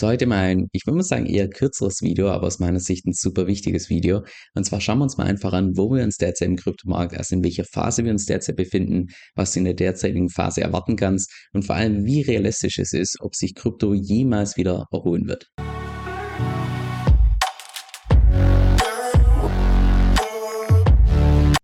Heute mal ein, ich würde mal sagen, eher kürzeres Video, aber aus meiner Sicht ein super wichtiges Video. Und zwar schauen wir uns mal einfach an, wo wir uns derzeit im Kryptomarkt, also in welcher Phase wir uns derzeit befinden, was du in der derzeitigen Phase erwarten kannst und vor allem, wie realistisch es ist, ob sich Krypto jemals wieder erholen wird.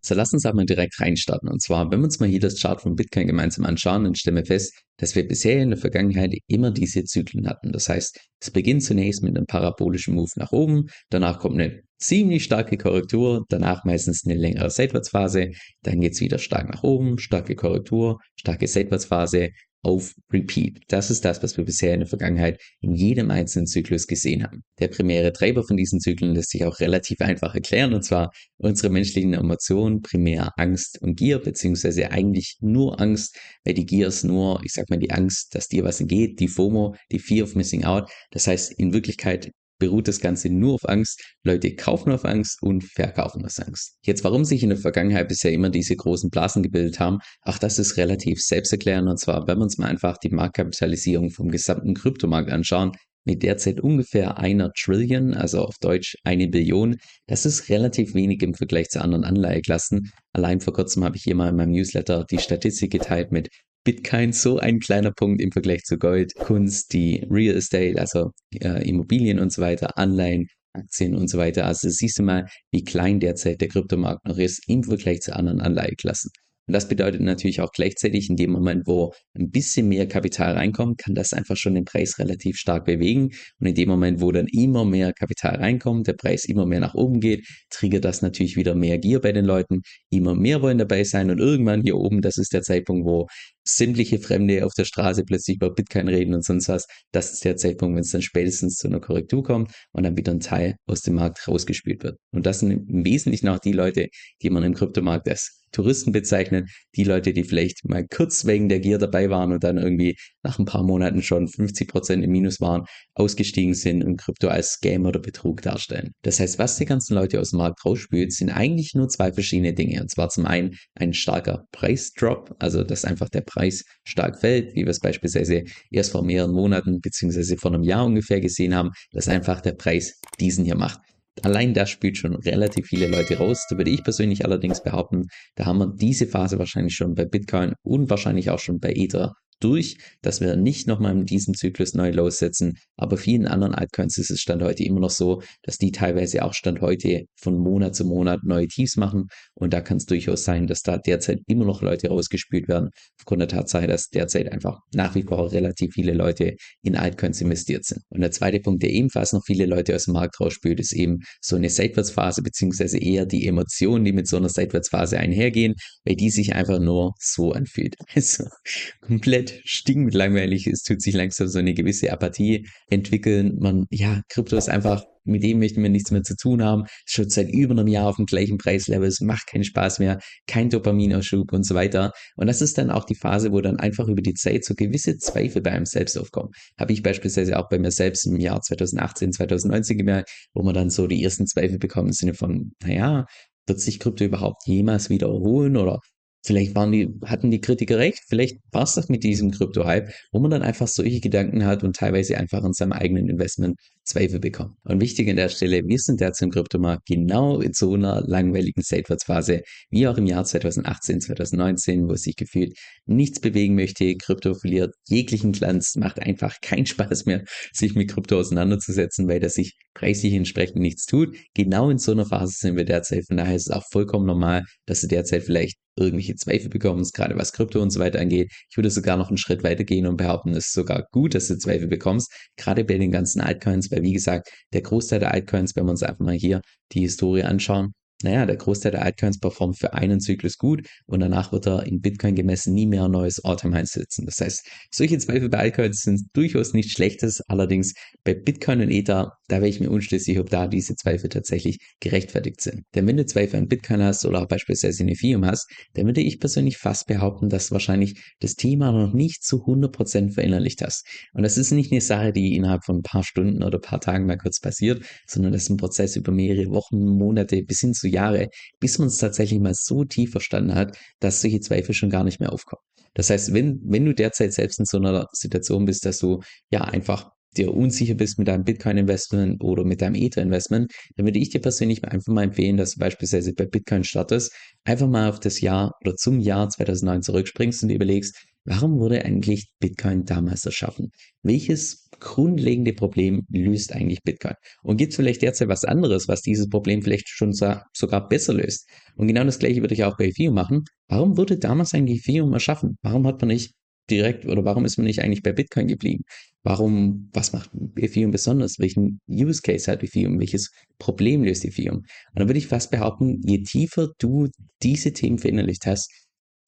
So, lass uns aber direkt reinstarten. Und zwar, wenn wir uns mal hier das Chart von Bitcoin gemeinsam anschauen, dann stellen wir fest, dass wir bisher in der Vergangenheit immer diese Zyklen hatten. Das heißt, es beginnt zunächst mit einem parabolischen Move nach oben, danach kommt eine ziemlich starke Korrektur, danach meistens eine längere Seitwärtsphase, dann geht es wieder stark nach oben, starke Korrektur, starke Seitwärtsphase, auf Repeat. Das ist das, was wir bisher in der Vergangenheit in jedem einzelnen Zyklus gesehen haben. Der primäre Treiber von diesen Zyklen lässt sich auch relativ einfach erklären, und zwar unsere menschlichen Emotionen, primär Angst und Gier, beziehungsweise eigentlich nur Angst, weil die Gier ist nur, ich sag mal, die Angst, dass dir was entgeht, die FOMO, die Fear of Missing Out. Das heißt, in Wirklichkeit beruht das Ganze nur auf Angst. Leute kaufen auf Angst und verkaufen aus Angst. Jetzt, warum sich in der Vergangenheit bisher immer diese großen Blasen gebildet haben, auch das ist relativ selbsterklärend. Und zwar, wenn wir uns mal einfach die Marktkapitalisierung vom gesamten Kryptomarkt anschauen, mit derzeit ungefähr einer Trillion, also auf Deutsch eine Billion. Das ist relativ wenig im Vergleich zu anderen Anleiheklassen. Allein vor kurzem habe ich hier mal in meinem Newsletter die Statistik geteilt mit Bitcoin so ein kleiner Punkt im Vergleich zu Gold, Kunst, die Real Estate, also äh, Immobilien und so weiter, Anleihen, Aktien und so weiter. Also siehst du mal, wie klein derzeit der Kryptomarkt noch ist im Vergleich zu anderen Anleiheklassen. Und das bedeutet natürlich auch gleichzeitig, in dem Moment, wo ein bisschen mehr Kapital reinkommt, kann das einfach schon den Preis relativ stark bewegen. Und in dem Moment, wo dann immer mehr Kapital reinkommt, der Preis immer mehr nach oben geht, triggert das natürlich wieder mehr Gier bei den Leuten. Immer mehr wollen dabei sein und irgendwann hier oben, das ist der Zeitpunkt, wo sämtliche Fremde auf der Straße plötzlich über Bitcoin reden und sonst was. Das ist der Zeitpunkt, wenn es dann spätestens zu einer Korrektur kommt und dann wieder ein Teil aus dem Markt rausgespielt wird. Und das sind im Wesentlichen auch die Leute, die man im Kryptomarkt als Touristen bezeichnen. Die Leute, die vielleicht mal kurz wegen der Gier dabei waren und dann irgendwie nach ein paar Monaten schon 50 Prozent im Minus waren, ausgestiegen sind und Krypto als Scam oder Betrug darstellen. Das heißt, was die ganzen Leute aus dem Markt rausspült, sind eigentlich nur zwei verschiedene Dinge. Und zwar zum einen ein starker Preisdrop, also dass einfach der Preis stark fällt, wie wir es beispielsweise erst vor mehreren Monaten beziehungsweise vor einem Jahr ungefähr gesehen haben, dass einfach der Preis diesen hier macht. Allein das spielt schon relativ viele Leute raus. Da würde ich persönlich allerdings behaupten, da haben wir diese Phase wahrscheinlich schon bei Bitcoin und wahrscheinlich auch schon bei Ether durch, dass wir nicht nochmal in diesem Zyklus neu lossetzen. Aber vielen anderen Altcoins ist es Stand heute immer noch so, dass die teilweise auch Stand heute von Monat zu Monat neue Tiefs machen. Und da kann es durchaus sein, dass da derzeit immer noch Leute rausgespült werden, aufgrund der Tatsache, dass derzeit einfach nach wie vor relativ viele Leute in Altcoins investiert sind. Und der zweite Punkt, der ebenfalls noch viele Leute aus dem Markt rausspült, ist eben so eine Seitwärtsphase, beziehungsweise eher die Emotionen, die mit so einer Seitwärtsphase einhergehen, weil die sich einfach nur so anfühlt. Also komplett stinkend langweilig ist, tut sich langsam so eine gewisse Apathie entwickeln. Man, ja, Krypto ist einfach, mit dem möchten wir nichts mehr zu tun haben. Schon seit über einem Jahr auf dem gleichen Preislevel. Es macht keinen Spaß mehr, kein Dopaminausschub und so weiter. Und das ist dann auch die Phase, wo dann einfach über die Zeit so gewisse Zweifel bei einem selbst aufkommen. Habe ich beispielsweise auch bei mir selbst im Jahr 2018, 2019 gemerkt, wo man dann so die ersten Zweifel bekommen im Sinne von, naja, wird sich Krypto überhaupt jemals wieder erholen oder Vielleicht waren die, hatten die Kritiker recht, vielleicht war es das mit diesem Krypto-Hype, wo man dann einfach solche Gedanken hat und teilweise einfach in seinem eigenen Investment Zweifel bekommt. Und wichtig an der Stelle, wir sind derzeit im Kryptomarkt genau in so einer langweiligen Seitwärtsphase, wie auch im Jahr 2018, 2019, wo sich gefühlt nichts bewegen möchte. Krypto verliert jeglichen Glanz, macht einfach keinen Spaß mehr, sich mit Krypto auseinanderzusetzen, weil das sich preislich entsprechend nichts tut. Genau in so einer Phase sind wir derzeit. Von daher ist es auch vollkommen normal, dass du derzeit vielleicht irgendwelche Zweifel bekommst, gerade was Krypto und so weiter angeht. Ich würde sogar noch einen Schritt weiter gehen und behaupten, es ist sogar gut, dass du Zweifel bekommst, gerade bei den ganzen Altcoins, weil wie gesagt, der Großteil der Altcoins, wenn wir uns einfach mal hier die Historie anschauen, naja, der Großteil der Altcoins performt für einen Zyklus gut und danach wird er in Bitcoin gemessen nie mehr ein neues All-Time High setzen. Das heißt, solche Zweifel bei Altcoins sind durchaus nicht schlechtes. Allerdings bei Bitcoin und Ether, da wäre ich mir unschlüssig, ob da diese Zweifel tatsächlich gerechtfertigt sind. Denn wenn du Zweifel an Bitcoin hast oder auch beispielsweise in Ethereum hast, dann würde ich persönlich fast behaupten, dass du wahrscheinlich das Thema noch nicht zu 100% verinnerlicht hast. Und das ist nicht eine Sache, die innerhalb von ein paar Stunden oder ein paar Tagen mal kurz passiert, sondern das ist ein Prozess über mehrere Wochen, Monate bis hin zu Jahre, bis man es tatsächlich mal so tief verstanden hat, dass solche Zweifel schon gar nicht mehr aufkommen. Das heißt, wenn, wenn du derzeit selbst in so einer Situation bist, dass du ja einfach dir unsicher bist mit deinem Bitcoin-Investment oder mit deinem Ether-Investment, dann würde ich dir persönlich einfach mal empfehlen, dass du beispielsweise bei Bitcoin startest, einfach mal auf das Jahr oder zum Jahr 2009 zurückspringst und überlegst, warum wurde eigentlich Bitcoin damals erschaffen? Welches grundlegende Problem löst eigentlich Bitcoin? Und gibt es vielleicht derzeit was anderes, was dieses Problem vielleicht schon sogar besser löst? Und genau das gleiche würde ich auch bei Ethereum machen. Warum wurde damals eigentlich Ethereum erschaffen? Warum hat man nicht direkt oder warum ist man nicht eigentlich bei Bitcoin geblieben? Warum, was macht Ethereum besonders? Welchen Use Case hat Ethereum? Welches Problem löst Ethereum? Und dann würde ich fast behaupten, je tiefer du diese Themen verinnerlicht hast,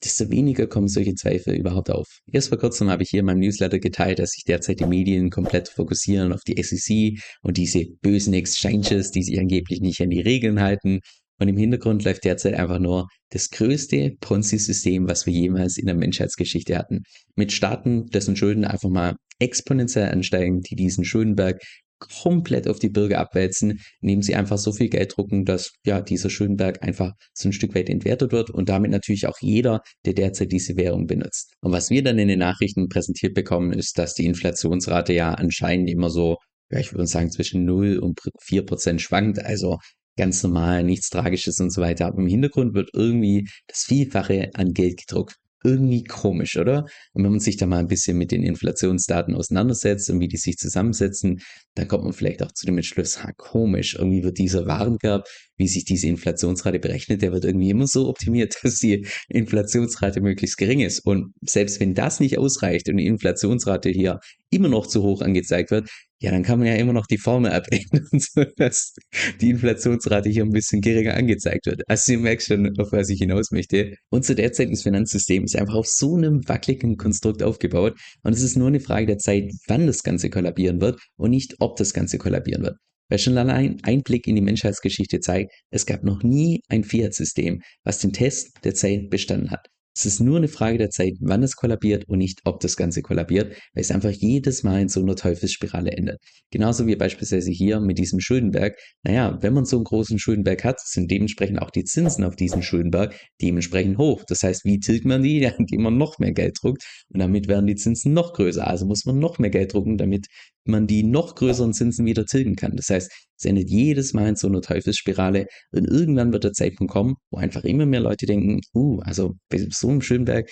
desto weniger kommen solche Zweifel überhaupt auf. Erst vor kurzem habe ich hier in meinem Newsletter geteilt, dass sich derzeit die Medien komplett fokussieren auf die SEC und diese bösen Exchanges, die sich angeblich nicht an die Regeln halten. Und im Hintergrund läuft derzeit einfach nur das größte Ponzi-System, was wir jemals in der Menschheitsgeschichte hatten. Mit Staaten, dessen Schulden einfach mal exponentiell ansteigen, die diesen Schuldenberg komplett auf die Bürger abwälzen, indem sie einfach so viel Geld drucken, dass ja dieser Schuldenberg einfach so ein Stück weit entwertet wird und damit natürlich auch jeder, der derzeit diese Währung benutzt. Und was wir dann in den Nachrichten präsentiert bekommen, ist, dass die Inflationsrate ja anscheinend immer so, ja, ich würde sagen, zwischen 0 und 4 Prozent schwankt. Also ganz normal, nichts Tragisches und so weiter. Aber im Hintergrund wird irgendwie das Vielfache an Geld gedruckt irgendwie komisch, oder? Und wenn man sich da mal ein bisschen mit den Inflationsdaten auseinandersetzt und wie die sich zusammensetzen, dann kommt man vielleicht auch zu dem Entschluss, ha, komisch, irgendwie wird dieser Warenkorb, wie sich diese Inflationsrate berechnet, der wird irgendwie immer so optimiert, dass die Inflationsrate möglichst gering ist. Und selbst wenn das nicht ausreicht und die Inflationsrate hier immer noch zu hoch angezeigt wird, ja, dann kann man ja immer noch die Formel abändern, sodass die Inflationsrate hier ein bisschen geringer angezeigt wird. Also ihr merkt schon, auf was ich hinaus möchte. Unser derzeitiges Finanzsystem ist einfach auf so einem wackeligen Konstrukt aufgebaut und es ist nur eine Frage der Zeit, wann das Ganze kollabieren wird und nicht, ob das Ganze kollabieren wird. Weil schon allein ein Blick in die Menschheitsgeschichte zeigt, es gab noch nie ein Fiat-System, was den Test der Zeit bestanden hat. Es ist nur eine Frage der Zeit, wann es kollabiert und nicht, ob das Ganze kollabiert, weil es einfach jedes Mal in so einer Teufelsspirale endet. Genauso wie beispielsweise hier mit diesem Schuldenberg. Naja, wenn man so einen großen Schuldenberg hat, sind dementsprechend auch die Zinsen auf diesem Schuldenberg dementsprechend hoch. Das heißt, wie tilgt man die? Ja, indem man noch mehr Geld druckt und damit werden die Zinsen noch größer. Also muss man noch mehr Geld drucken, damit man die noch größeren Zinsen wieder tilgen kann. Das heißt, es endet jedes Mal in so einer Teufelsspirale und irgendwann wird der Zeitpunkt kommen, wo einfach immer mehr Leute denken, uh, also bei so einem Schönberg,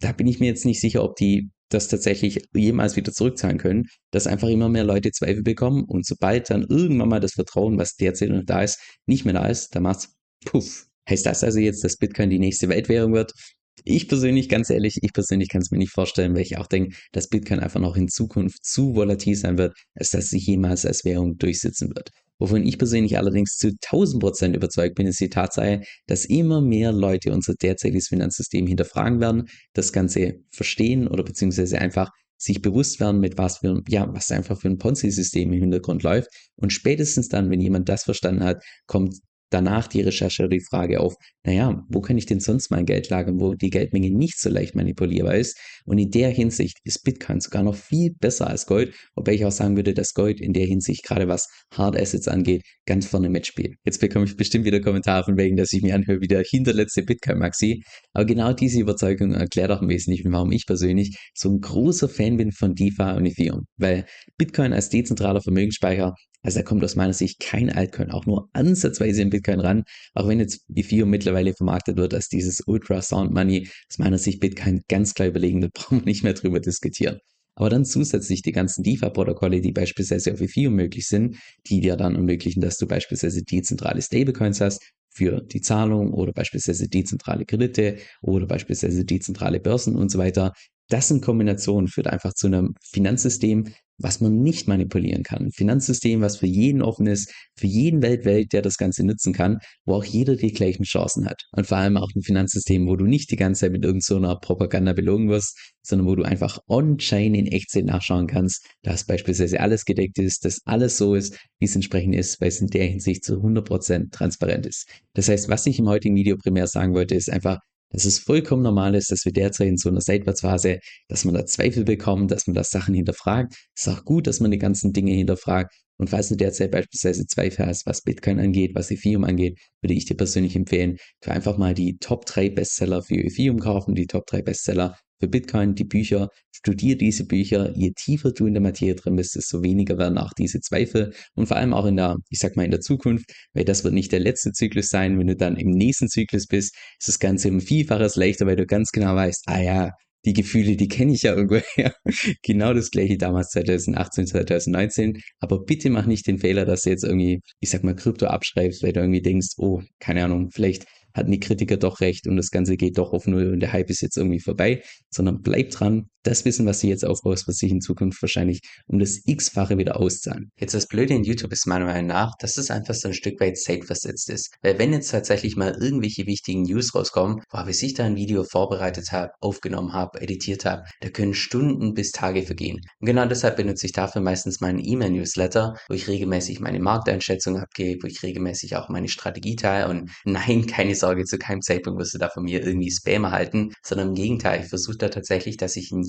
da bin ich mir jetzt nicht sicher, ob die das tatsächlich jemals wieder zurückzahlen können, dass einfach immer mehr Leute Zweifel bekommen und sobald dann irgendwann mal das Vertrauen, was derzeit noch da ist, nicht mehr da ist, dann macht's puff. Heißt das also jetzt, dass Bitcoin die nächste Weltwährung wird? Ich persönlich, ganz ehrlich, ich persönlich kann es mir nicht vorstellen, weil ich auch denke, dass Bitcoin einfach noch in Zukunft zu volatil sein wird, als dass sich jemals als Währung durchsetzen wird. Wovon ich persönlich allerdings zu 1000 Prozent überzeugt bin, ist die Tatsache, dass immer mehr Leute unser derzeitiges Finanzsystem hinterfragen werden, das Ganze verstehen oder beziehungsweise einfach sich bewusst werden, mit was für, ja, was einfach für ein Ponzi-System im Hintergrund läuft. Und spätestens dann, wenn jemand das verstanden hat, kommt danach die Recherche die Frage auf, naja, wo kann ich denn sonst mein Geld lagern, wo die Geldmenge nicht so leicht manipulierbar ist? Und in der Hinsicht ist Bitcoin sogar noch viel besser als Gold, wobei ich auch sagen würde, dass Gold in der Hinsicht, gerade was Hard Assets angeht, ganz vorne mitspielt. Jetzt bekomme ich bestimmt wieder Kommentare von wegen, dass ich mir anhöre wie der hinterletzte Bitcoin-Maxi. Aber genau diese Überzeugung erklärt auch im Wesentlichen, warum ich persönlich so ein großer Fan bin von DeFi und Ethereum. Weil Bitcoin als dezentraler Vermögensspeicher also da kommt aus meiner Sicht kein Altcoin auch nur ansatzweise in Bitcoin ran, auch wenn jetzt Ethereum mittlerweile vermarktet wird als dieses Ultra Sound Money, aus meiner Sicht Bitcoin ganz klar überlegen, da brauchen wir nicht mehr drüber diskutieren. Aber dann zusätzlich die ganzen DeFi-Protokolle, die beispielsweise auf Ethereum möglich sind, die dir dann ermöglichen, dass du beispielsweise dezentrale Stablecoins hast für die Zahlung oder beispielsweise dezentrale Kredite oder beispielsweise dezentrale Börsen und so weiter. Das in Kombination führt einfach zu einem Finanzsystem, was man nicht manipulieren kann. Ein Finanzsystem, was für jeden offen ist, für jeden Weltwelt, der das Ganze nutzen kann, wo auch jeder die gleichen Chancen hat. Und vor allem auch ein Finanzsystem, wo du nicht die ganze Zeit mit irgendeiner so Propaganda belogen wirst, sondern wo du einfach on-chain in Echtzeit nachschauen kannst, dass beispielsweise alles gedeckt ist, dass alles so ist, wie es entsprechend ist, weil es in der Hinsicht zu 100% transparent ist. Das heißt, was ich im heutigen Video primär sagen wollte, ist einfach, dass es vollkommen normal ist, dass wir derzeit in so einer Seitwärtsphase, dass man da Zweifel bekommt, dass man da Sachen hinterfragt. Es ist auch gut, dass man die ganzen Dinge hinterfragt. Und falls du derzeit beispielsweise Zweifel hast, was Bitcoin angeht, was Ethereum angeht, würde ich dir persönlich empfehlen, du einfach mal die Top 3 Bestseller für Ethereum kaufen, die Top 3 Bestseller für Bitcoin die Bücher, studier diese Bücher. Je tiefer du in der Materie drin bist, desto weniger werden auch diese Zweifel und vor allem auch in der, ich sag mal, in der Zukunft, weil das wird nicht der letzte Zyklus sein. Wenn du dann im nächsten Zyklus bist, ist das Ganze um Vielfaches leichter, weil du ganz genau weißt, ah ja, die Gefühle, die kenne ich ja irgendwoher. genau das gleiche damals 2018, 2019. Aber bitte mach nicht den Fehler, dass du jetzt irgendwie, ich sag mal, Krypto abschreibst, weil du irgendwie denkst, oh, keine Ahnung, vielleicht hatten die Kritiker doch recht und das Ganze geht doch auf Null und der Hype ist jetzt irgendwie vorbei, sondern bleib dran. Das Wissen, was du jetzt aufbaust, wird sich in Zukunft wahrscheinlich um das X-fache wieder auszahlen. Jetzt das Blöde in YouTube ist meiner Meinung nach, dass es einfach so ein Stück weit safe versetzt ist. Weil wenn jetzt tatsächlich mal irgendwelche wichtigen News rauskommen, wo ich sich da ein Video vorbereitet habe, aufgenommen habe, editiert habe, da können Stunden bis Tage vergehen. Und genau deshalb benutze ich dafür meistens meinen E-Mail-Newsletter, wo ich regelmäßig meine Markteinschätzung abgebe, wo ich regelmäßig auch meine Strategie teile und nein, keine Sorge, zu keinem Zeitpunkt wirst du da von mir irgendwie Spam erhalten, sondern im Gegenteil, ich versuche da tatsächlich, dass ich in